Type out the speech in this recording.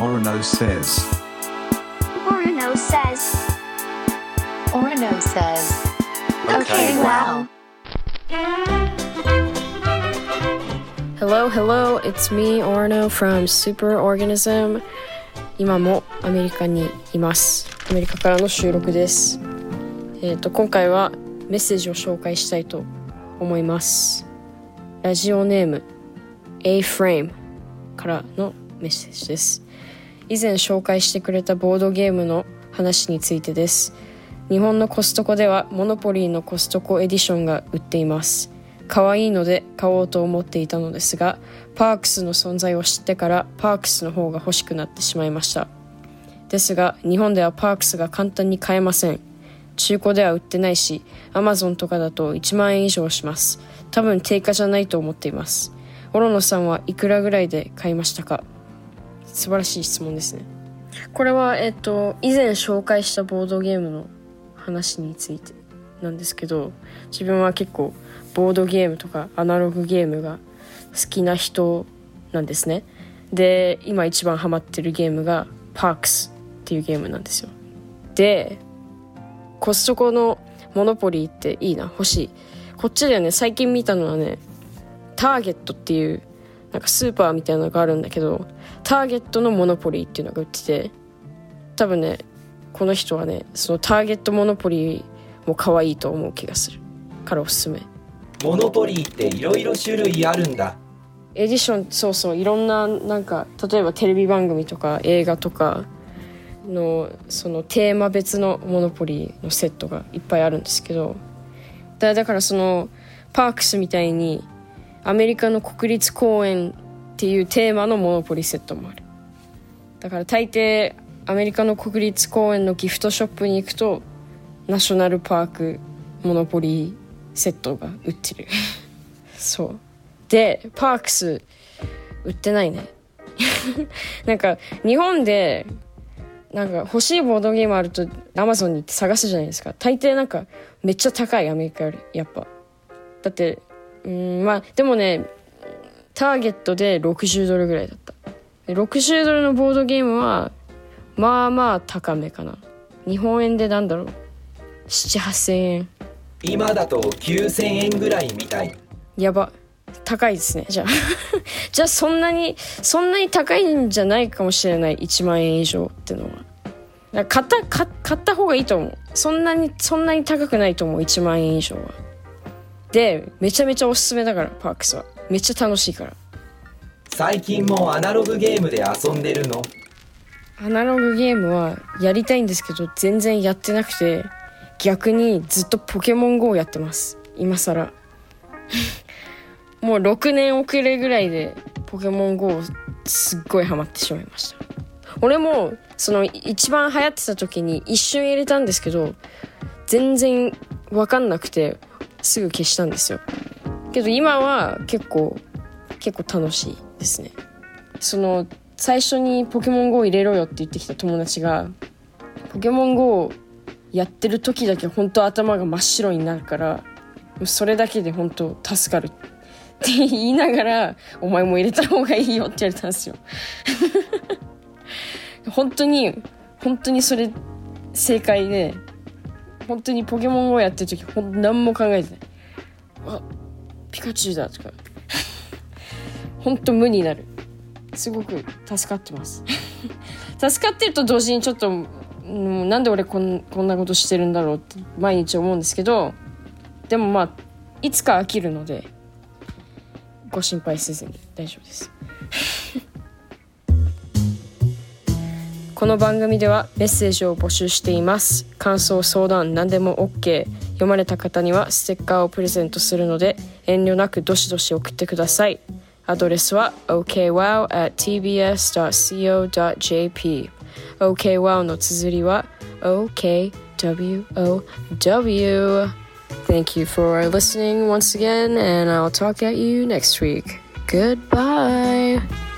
Orono says. Orono says. Orono says. Okay, wow. Hello, hello, it's me, Orno from Superorganism. 今もアメリカにいます。アメリカからの収録です。えっ、と、今回はメッセージを紹介したいと思います。ラジオネーム A-Frame からのメッセージです。以前紹介してくれたボードゲームの話についてです。日本のコストコではモノポリーのコストコエディションが売っています。可愛いので買おうと思っていたのですがパークスの存在を知ってからパークスの方が欲しくなってしまいましたですが日本ではパークスが簡単に買えません中古では売ってないしアマゾンとかだと1万円以上します多分定価じゃないと思っていますオロノさんはいくらぐらいで買いましたか？素晴らしい質問ですね。これはえっと以前紹介したボードゲームの話についてなんですけど自分は結構ボードゲームとかアナログゲームが好きな人なんですね。で今一番ハマってるゲームがパークスっていうゲームなんですよ。でコストコのモノポリーっていいな欲しい。こっちではね。最近見たのはねターゲットっていうなんかスーパーみたいなのがあるんだけどターゲットのモノポリーっていうのが売ってて多分ねこの人はねそのターゲットモノポリーも可愛いと思う気がする。からおすすめ。モノポリーっていろいろ種類あるんだ。エディションそうそういろんななんか例えばテレビ番組とか映画とかのそのテーマ別のモノポリーのセットがいっぱいあるんですけどだだからそのパークスみたいにアメリカの国立公園っていうテーマのモノポリセットもある。だから大抵アメリカの国立公園のギフトショップに行くとナショナルパークモノポリセットが売ってる。そう。でパークス売ってないね。なんか日本でなんか欲しいボードゲームあるとアマゾンに行って探すじゃないですか。大抵なんかめっちゃ高いアメリカより。やっぱ。だってうんまあでもねターゲットで60ドルぐらいだった。で60ドルのボードゲームはまあまあ高めかな。日本円でなんだろう。78000円。今だと9000円ぐらいみたい。やば。高いですねじゃあ。じゃあそんなにそんなに高いんじゃないかもしれない。1万円以上ってのは。買った買買った方がいいと思う。そんなにそんなに高くないと思う。1万円以上はでめちゃめちゃおすすめだからパークスは。めっちゃ楽しいから。最近もアナログゲームで遊んでるの？アナログゲームはやりたいんですけど全然やってなくて逆にずっとポケモン GO をやってます。今更。もう6年遅れぐらいでポケモン GO すっごいハマってしまいました。俺もその一番流行ってた時に一瞬入れたんですけど全然分かんなくてすぐ消したんですよ。けど今は結構結構楽しいですね。その最初にポケモン GO 入れろよって言ってきた友達がポケモン GO やってる時だけ本当頭が真っ白になるからそれだけで本当助かるって言いながらお前も入れた方がいいよって言われたんですよ。本当に本当にそれ正解で本当にポケモン GO やってる時ほん何も考えてない。あピカチュウだとか。本当無になる。すごく助かってます。助かってると同時にちょっとうなんで俺こんこんなことしてるんだろうって毎日思うんですけどでもまあいつか飽きるのでご心配せずに大丈夫です。この番組ではメッセージを募集しています感想相談何でも OK 読まれた方にはステッカーをプレゼントするので遠慮なくどしどし送ってくださいアドレスは okwow at tbs.co.jp okwow の綴りは okwow Thank you for listening once again and I'll talk at you next week. Goodbye.